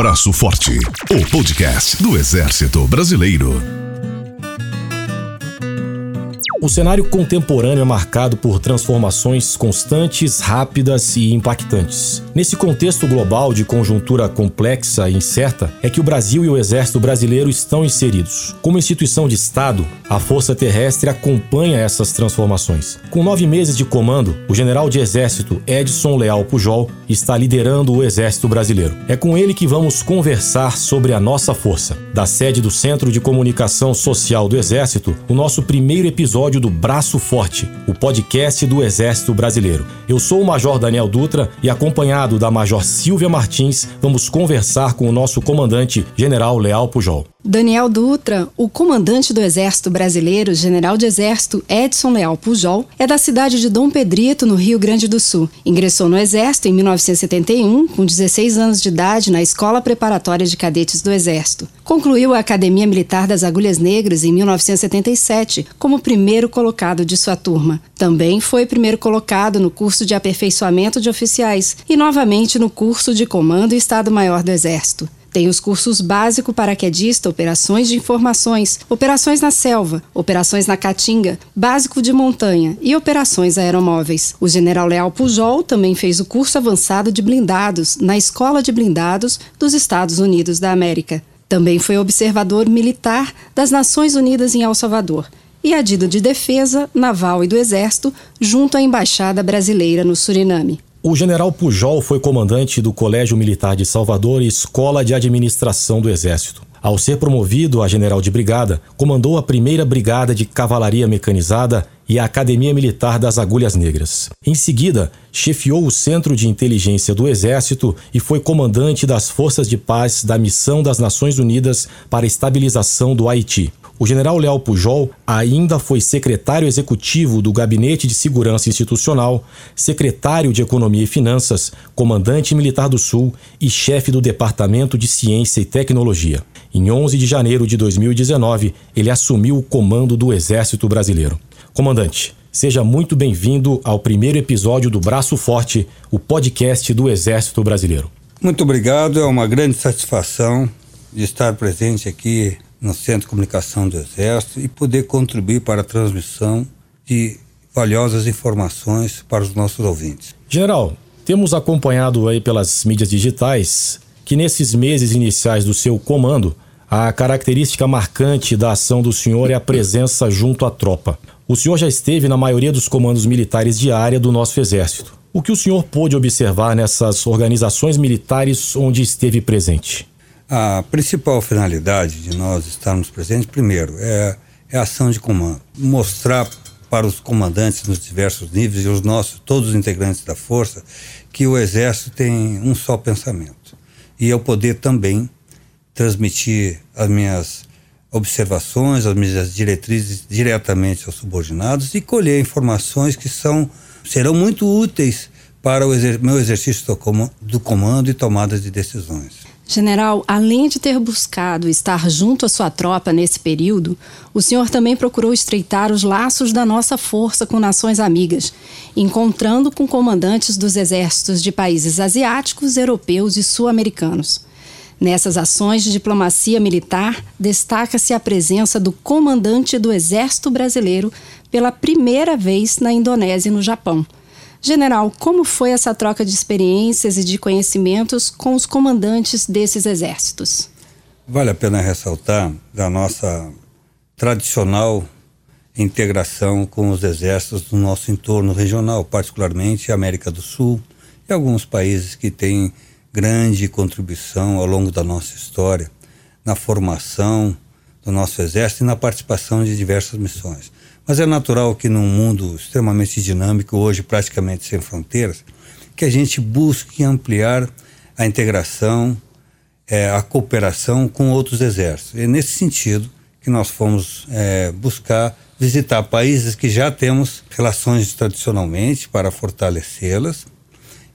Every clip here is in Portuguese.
Braço Forte, o podcast do Exército Brasileiro. O cenário contemporâneo é marcado por transformações constantes, rápidas e impactantes. Nesse contexto global de conjuntura complexa e incerta, é que o Brasil e o Exército Brasileiro estão inseridos. Como instituição de Estado, a Força Terrestre acompanha essas transformações. Com nove meses de comando, o general de Exército Edson Leal Pujol está liderando o Exército Brasileiro. É com ele que vamos conversar sobre a nossa força. Da sede do Centro de Comunicação Social do Exército, o nosso primeiro episódio do Braço Forte, o podcast do Exército Brasileiro. Eu sou o Major Daniel Dutra e, da Major Silvia Martins, vamos conversar com o nosso comandante, General Leal Pujol. Daniel Dutra, o comandante do Exército Brasileiro, general de Exército Edson Leal Pujol, é da cidade de Dom Pedrito, no Rio Grande do Sul. Ingressou no Exército em 1971, com 16 anos de idade, na Escola Preparatória de Cadetes do Exército. Concluiu a Academia Militar das Agulhas Negras em 1977, como primeiro colocado de sua turma. Também foi primeiro colocado no curso de aperfeiçoamento de oficiais e novamente no curso de Comando e Estado-Maior do Exército. Tem os cursos básico paraquedista, operações de informações, operações na selva, operações na caatinga, básico de montanha e operações aeromóveis. O general Leal Pujol também fez o curso avançado de blindados na Escola de Blindados dos Estados Unidos da América. Também foi observador militar das Nações Unidas em El Salvador e adido de defesa, naval e do exército junto à embaixada brasileira no Suriname. O general Pujol foi comandante do Colégio Militar de Salvador e Escola de Administração do Exército. Ao ser promovido a general de brigada, comandou a primeira brigada de cavalaria mecanizada e a Academia Militar das Agulhas Negras. Em seguida, chefiou o Centro de Inteligência do Exército e foi comandante das Forças de Paz da Missão das Nações Unidas para a Estabilização do Haiti. O general Léo Pujol ainda foi secretário executivo do Gabinete de Segurança Institucional, secretário de Economia e Finanças, comandante militar do Sul e chefe do Departamento de Ciência e Tecnologia. Em 11 de janeiro de 2019, ele assumiu o comando do Exército Brasileiro. Comandante, seja muito bem-vindo ao primeiro episódio do Braço Forte, o podcast do Exército Brasileiro. Muito obrigado, é uma grande satisfação de estar presente aqui no Centro de Comunicação do Exército e poder contribuir para a transmissão de valiosas informações para os nossos ouvintes. General, temos acompanhado aí pelas mídias digitais que nesses meses iniciais do seu comando, a característica marcante da ação do senhor é a presença junto à tropa. O senhor já esteve na maioria dos comandos militares de área do nosso exército. O que o senhor pôde observar nessas organizações militares onde esteve presente? A principal finalidade de nós estarmos presentes, primeiro, é, é a ação de comando. Mostrar para os comandantes nos diversos níveis e os nossos, todos os integrantes da força, que o Exército tem um só pensamento. E eu poder também transmitir as minhas observações, as minhas diretrizes diretamente aos subordinados e colher informações que são serão muito úteis para o exer meu exercício do comando e tomada de decisões. General, além de ter buscado estar junto à sua tropa nesse período, o senhor também procurou estreitar os laços da nossa força com nações amigas, encontrando com comandantes dos exércitos de países asiáticos, europeus e sul-americanos. Nessas ações de diplomacia militar, destaca-se a presença do comandante do Exército Brasileiro pela primeira vez na Indonésia e no Japão General, como foi essa troca de experiências e de conhecimentos com os comandantes desses exércitos? Vale a pena ressaltar da nossa tradicional integração com os exércitos do nosso entorno regional, particularmente América do Sul e alguns países que têm grande contribuição ao longo da nossa história na formação do nosso exército e na participação de diversas missões. Mas é natural que num mundo extremamente dinâmico, hoje praticamente sem fronteiras, que a gente busque ampliar a integração, é, a cooperação com outros exércitos. É nesse sentido que nós fomos é, buscar visitar países que já temos relações tradicionalmente para fortalecê-las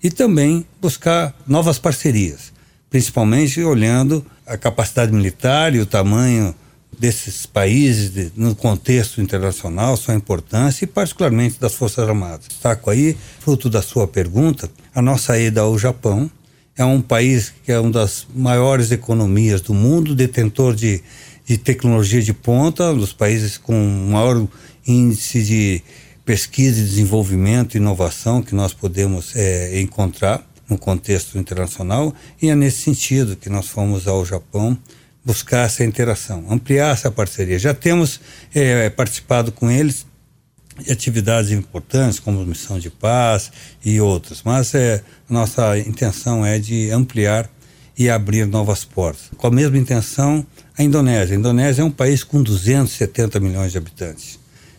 e também buscar novas parcerias, principalmente olhando a capacidade militar e o tamanho desses países de, no contexto internacional, sua importância e particularmente das Forças Armadas. Destaco aí, fruto da sua pergunta, a nossa ida ao Japão é um país que é uma das maiores economias do mundo, detentor de, de tecnologia de ponta, um dos países com maior índice de pesquisa desenvolvimento e inovação que nós podemos é, encontrar no contexto internacional e é nesse sentido que nós fomos ao Japão buscar essa interação, ampliar essa parceria. Já temos é, participado com eles de atividades importantes como missão de paz e outras, mas é, nossa intenção é de ampliar e abrir novas portas. Com a mesma intenção, a Indonésia. A Indonésia é um país com 270 milhões de habitantes,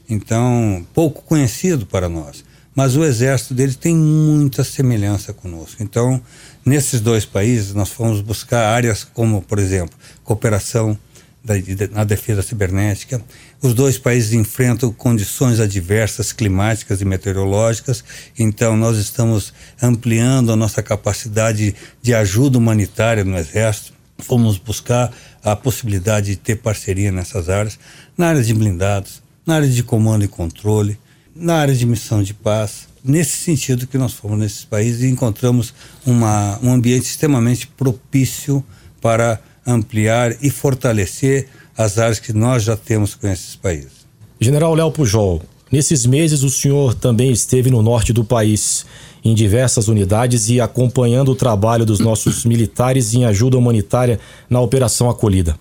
então pouco conhecido para nós mas o exército deles tem muita semelhança conosco. Então, nesses dois países, nós fomos buscar áreas como, por exemplo, cooperação da, na defesa cibernética. Os dois países enfrentam condições adversas climáticas e meteorológicas, então nós estamos ampliando a nossa capacidade de ajuda humanitária no exército. Fomos buscar a possibilidade de ter parceria nessas áreas, na área de blindados, na área de comando e controle, na área de missão de paz. Nesse sentido que nós fomos nesses países e encontramos uma, um ambiente extremamente propício para ampliar e fortalecer as áreas que nós já temos com esses países. General Léo Pujol, nesses meses o senhor também esteve no norte do país, em diversas unidades e acompanhando o trabalho dos nossos militares em ajuda humanitária na Operação Acolhida.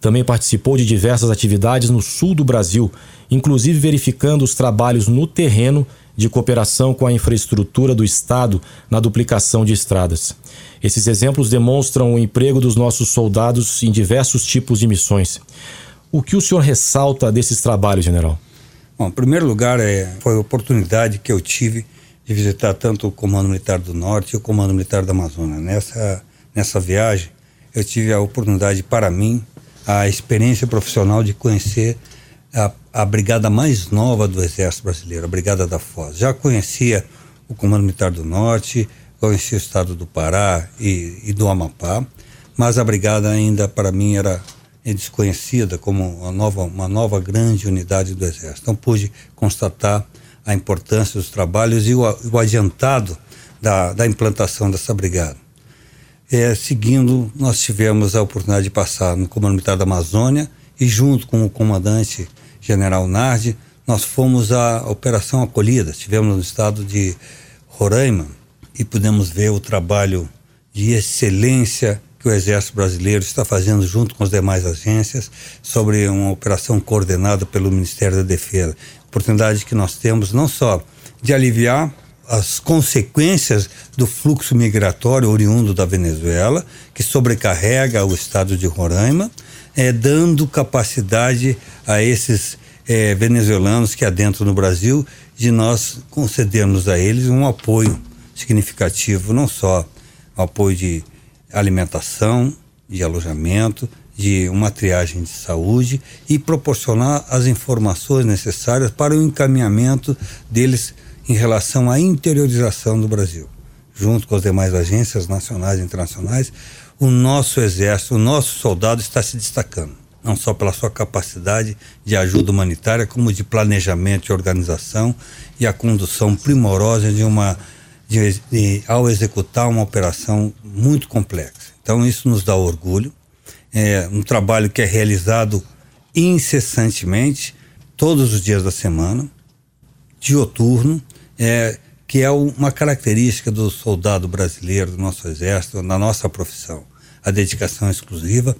Também participou de diversas atividades no sul do Brasil, inclusive verificando os trabalhos no terreno de cooperação com a infraestrutura do Estado na duplicação de estradas. Esses exemplos demonstram o emprego dos nossos soldados em diversos tipos de missões. O que o senhor ressalta desses trabalhos, general? Bom, em primeiro lugar, é, foi a oportunidade que eu tive de visitar tanto o Comando Militar do Norte e o Comando Militar da Amazônia. Nessa, nessa viagem, eu tive a oportunidade, para mim, a experiência profissional de conhecer a, a brigada mais nova do Exército Brasileiro, a Brigada da Foz. Já conhecia o Comando Militar do Norte, conhecia o estado do Pará e, e do Amapá, mas a brigada ainda para mim era desconhecida como uma nova, uma nova grande unidade do Exército. Então pude constatar a importância dos trabalhos e o, o adiantado da, da implantação dessa brigada. É, seguindo, nós tivemos a oportunidade de passar no Comando Militar da Amazônia e, junto com o comandante general Nardi, nós fomos à Operação Acolhida. Estivemos no estado de Roraima e pudemos ver o trabalho de excelência que o Exército Brasileiro está fazendo junto com as demais agências sobre uma operação coordenada pelo Ministério da Defesa. Oportunidade que nós temos não só de aliviar as consequências do fluxo migratório oriundo da Venezuela, que sobrecarrega o estado de Roraima, é, dando capacidade a esses é, venezuelanos que adentram no Brasil de nós concedermos a eles um apoio significativo, não só apoio de alimentação, de alojamento, de uma triagem de saúde e proporcionar as informações necessárias para o encaminhamento deles em relação à interiorização do Brasil. Junto com as demais agências nacionais e internacionais, o nosso exército, o nosso soldado está se destacando, não só pela sua capacidade de ajuda humanitária, como de planejamento e organização e a condução primorosa de uma de, de, ao executar uma operação muito complexa. Então isso nos dá orgulho. É um trabalho que é realizado incessantemente, todos os dias da semana, dioturno, é, que é uma característica do soldado brasileiro, do nosso exército, na nossa profissão. A dedicação exclusiva,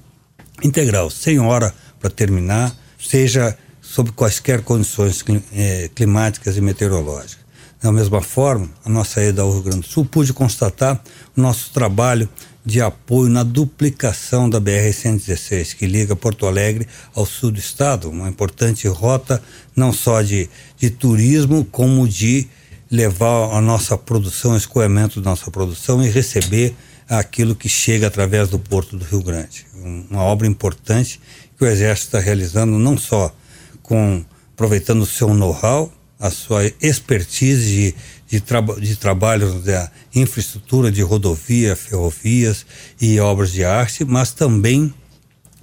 integral, sem hora para terminar, seja sob quaisquer condições é, climáticas e meteorológicas. Da mesma forma, a nossa ida ao Rio Grande do Sul pude constatar o nosso trabalho de apoio na duplicação da BR-116, que liga Porto Alegre ao sul do estado, uma importante rota não só de, de turismo, como de levar a nossa produção, o escoamento da nossa produção e receber aquilo que chega através do Porto do Rio Grande. Uma obra importante que o Exército está realizando não só com aproveitando o seu know-how, a sua expertise de, de, traba, de trabalho da infraestrutura de rodovia, ferrovias e obras de arte, mas também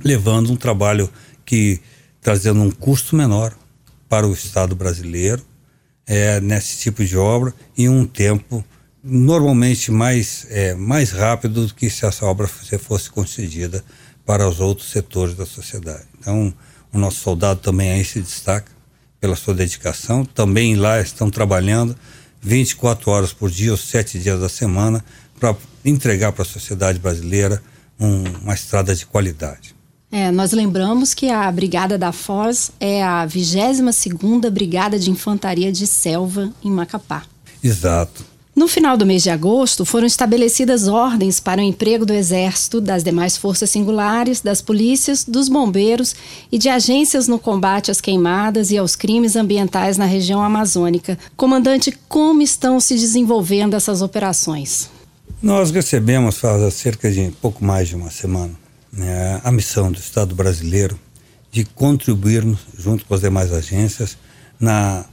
levando um trabalho que trazendo um custo menor para o Estado brasileiro é, nesse tipo de obra em um tempo normalmente mais, é, mais rápido do que se essa obra fosse concedida para os outros setores da sociedade. Então, o nosso soldado também aí se destaca pela sua dedicação. Também lá estão trabalhando 24 horas por dia, os sete dias da semana, para entregar para a sociedade brasileira um, uma estrada de qualidade. É, nós lembramos que a Brigada da Foz é a 22ª Brigada de Infantaria de Selva em Macapá. Exato. No final do mês de agosto, foram estabelecidas ordens para o emprego do Exército, das demais forças singulares, das polícias, dos bombeiros e de agências no combate às queimadas e aos crimes ambientais na região amazônica. Comandante, como estão se desenvolvendo essas operações? Nós recebemos, faz cerca de pouco mais de uma semana, né, a missão do Estado brasileiro de contribuirmos, junto com as demais agências, na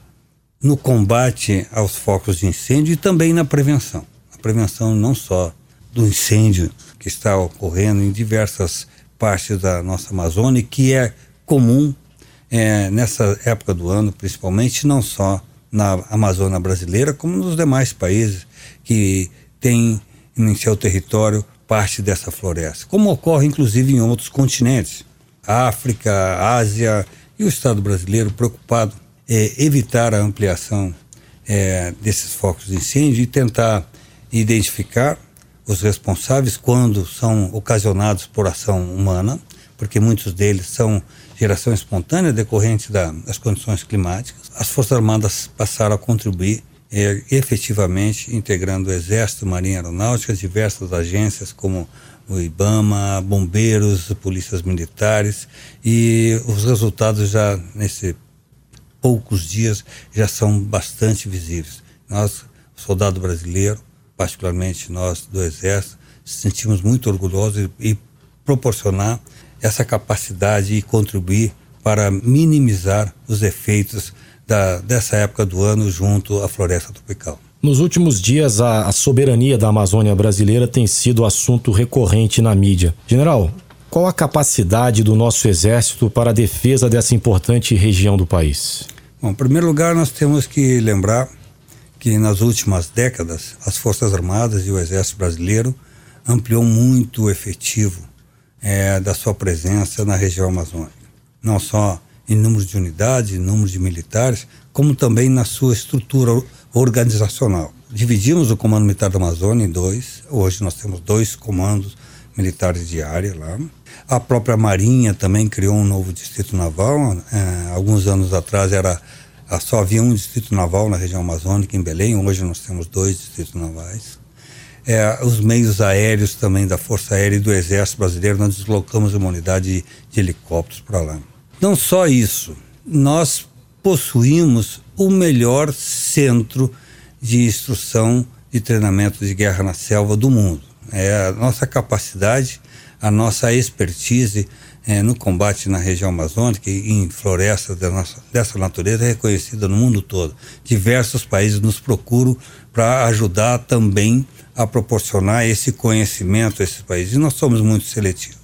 no combate aos focos de incêndio e também na prevenção. A prevenção não só do incêndio que está ocorrendo em diversas partes da nossa Amazônia, que é comum é, nessa época do ano, principalmente, não só na Amazônia brasileira, como nos demais países que têm em seu território parte dessa floresta, como ocorre inclusive em outros continentes, África, Ásia e o Estado brasileiro preocupado é, evitar a ampliação é, desses focos de incêndio e tentar identificar os responsáveis quando são ocasionados por ação humana, porque muitos deles são geração espontânea decorrente da, das condições climáticas. As Forças Armadas passaram a contribuir é, efetivamente, integrando o Exército, Marinha Aeronáutica, diversas agências como o IBAMA, bombeiros, polícias militares, e os resultados já nesse poucos dias já são bastante visíveis. Nós, soldado brasileiro, particularmente nós do Exército, sentimos muito orgulhosos e, proporcionar essa capacidade e contribuir para minimizar os efeitos da, dessa época do ano junto à floresta tropical. Nos últimos dias, a, a, soberania da Amazônia brasileira tem sido assunto recorrente na mídia. General, qual a capacidade do nosso exército para a defesa dessa importante região do país? Bom, em primeiro lugar, nós temos que lembrar que nas últimas décadas as Forças Armadas e o Exército Brasileiro ampliou muito o efetivo é, da sua presença na região amazônica. Não só em número de unidades, em número de militares, como também na sua estrutura organizacional. Dividimos o Comando Militar da Amazônia em dois. Hoje nós temos dois comandos militares de área lá. A própria Marinha também criou um novo distrito naval. É, alguns anos atrás era só havia um distrito naval na região amazônica, em Belém. Hoje nós temos dois distritos navais. É, os meios aéreos também da Força Aérea e do Exército Brasileiro, nós deslocamos uma unidade de, de helicópteros para lá. Não só isso, nós possuímos o melhor centro de instrução e treinamento de guerra na selva do mundo. É a nossa capacidade a nossa expertise é, no combate na região amazônica e em florestas nossa, dessa natureza é reconhecida no mundo todo. Diversos países nos procuram para ajudar também a proporcionar esse conhecimento a esses países. E nós somos muito seletivos,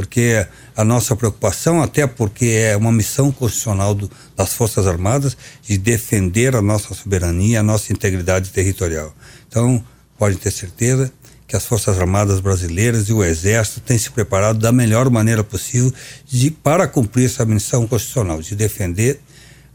porque a nossa preocupação, até porque é uma missão constitucional do, das Forças Armadas de defender a nossa soberania, a nossa integridade territorial. Então, pode ter certeza que as Forças Armadas brasileiras e o Exército têm se preparado da melhor maneira possível de, para cumprir essa missão constitucional, de defender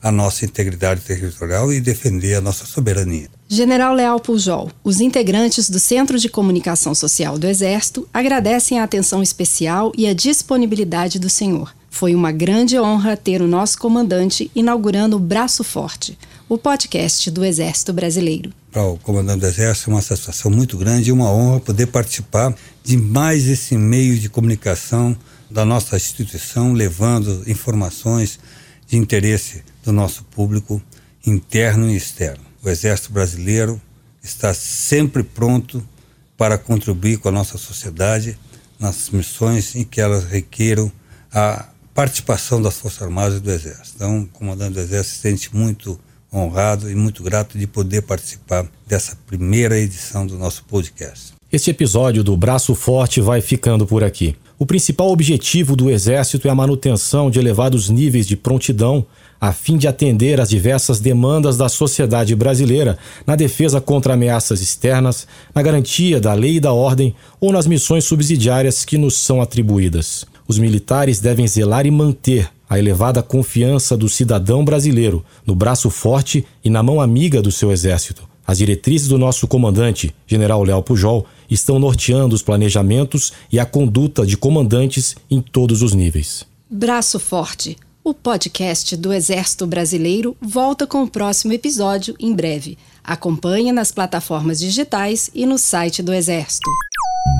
a nossa integridade territorial e defender a nossa soberania. General Leal Pujol, os integrantes do Centro de Comunicação Social do Exército agradecem a atenção especial e a disponibilidade do senhor. Foi uma grande honra ter o nosso comandante inaugurando o Braço Forte, o podcast do Exército Brasileiro para o comandante do Exército, é uma satisfação muito grande e uma honra poder participar de mais esse meio de comunicação da nossa instituição, levando informações de interesse do nosso público interno e externo. O Exército Brasileiro está sempre pronto para contribuir com a nossa sociedade nas missões em que elas requeram a participação das Forças Armadas e do Exército. Então, o comandante do Exército se sente muito honrado e muito grato de poder participar dessa primeira edição do nosso podcast. Este episódio do Braço Forte vai ficando por aqui. O principal objetivo do Exército é a manutenção de elevados níveis de prontidão, a fim de atender às diversas demandas da sociedade brasileira na defesa contra ameaças externas, na garantia da lei e da ordem ou nas missões subsidiárias que nos são atribuídas. Os militares devem zelar e manter a elevada confiança do cidadão brasileiro no braço forte e na mão amiga do seu exército. As diretrizes do nosso comandante, General Léo Pujol, estão norteando os planejamentos e a conduta de comandantes em todos os níveis. Braço Forte. O podcast do Exército Brasileiro volta com o próximo episódio em breve. Acompanhe nas plataformas digitais e no site do Exército.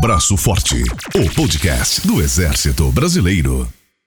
Braço Forte, o podcast do Exército Brasileiro.